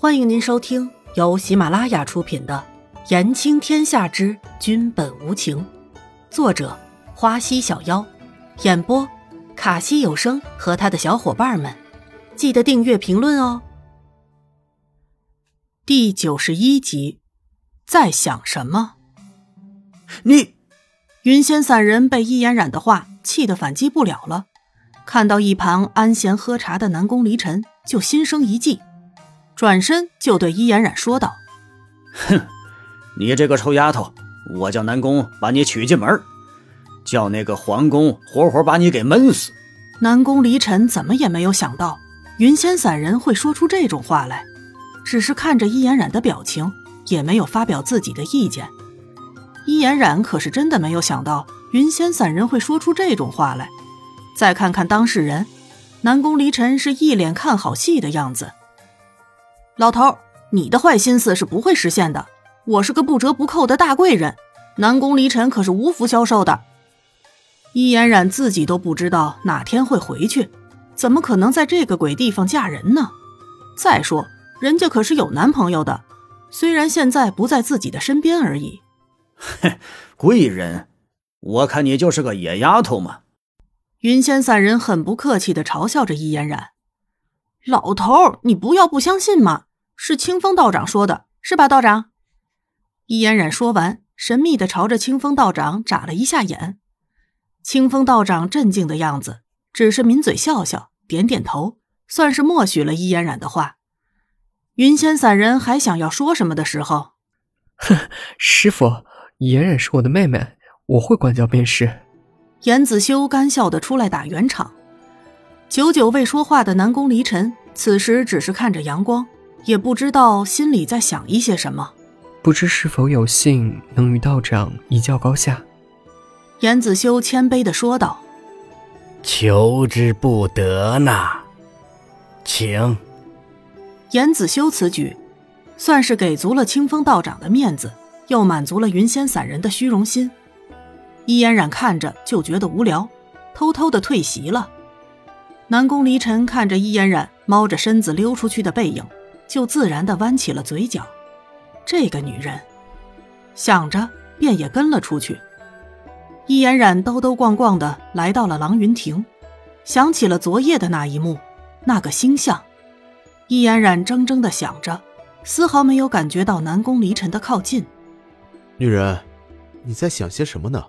欢迎您收听由喜马拉雅出品的《言情天下之君本无情》，作者花溪小妖，演播卡西有声和他的小伙伴们。记得订阅、评论哦。第九十一集，在想什么？你，云仙散人被伊嫣然的话气得反击不了了，看到一旁安闲喝茶的南宫离尘，就心生一计。转身就对伊嫣然说道：“哼，你这个臭丫头，我叫南宫把你娶进门，叫那个皇宫活活把你给闷死。”南宫离尘怎么也没有想到云仙散人会说出这种话来，只是看着伊嫣然的表情，也没有发表自己的意见。伊嫣然可是真的没有想到云仙散人会说出这种话来。再看看当事人，南宫离尘是一脸看好戏的样子。老头，你的坏心思是不会实现的。我是个不折不扣的大贵人，南宫离尘可是无福消受的。伊嫣然自己都不知道哪天会回去，怎么可能在这个鬼地方嫁人呢？再说，人家可是有男朋友的，虽然现在不在自己的身边而已。哼，贵人，我看你就是个野丫头嘛。云仙散人很不客气的嘲笑着伊嫣然。老头，你不要不相信嘛。是清风道长说的，是吧，道长？伊嫣然说完，神秘的朝着清风道长眨了一下眼。清风道长镇静的样子，只是抿嘴笑笑，点点头，算是默许了伊嫣然的话。云仙散人还想要说什么的时候，哼，师傅，嫣然是我的妹妹，我会管教便是。严子修干笑的出来打圆场。久久未说话的南宫离尘，此时只是看着阳光。也不知道心里在想一些什么，不知是否有幸能与道长一较高下。严子修谦卑的说道：“求之不得呐，请。”严子修此举，算是给足了清风道长的面子，又满足了云仙散人的虚荣心。伊嫣然看着就觉得无聊，偷偷的退席了。南宫离尘看着伊嫣然猫着身子溜出去的背影。就自然的弯起了嘴角，这个女人，想着便也跟了出去。易嫣然兜兜逛逛的来到了郎云亭，想起了昨夜的那一幕，那个星象。易嫣然怔怔的想着，丝毫没有感觉到南宫离尘的靠近。女人，你在想些什么呢？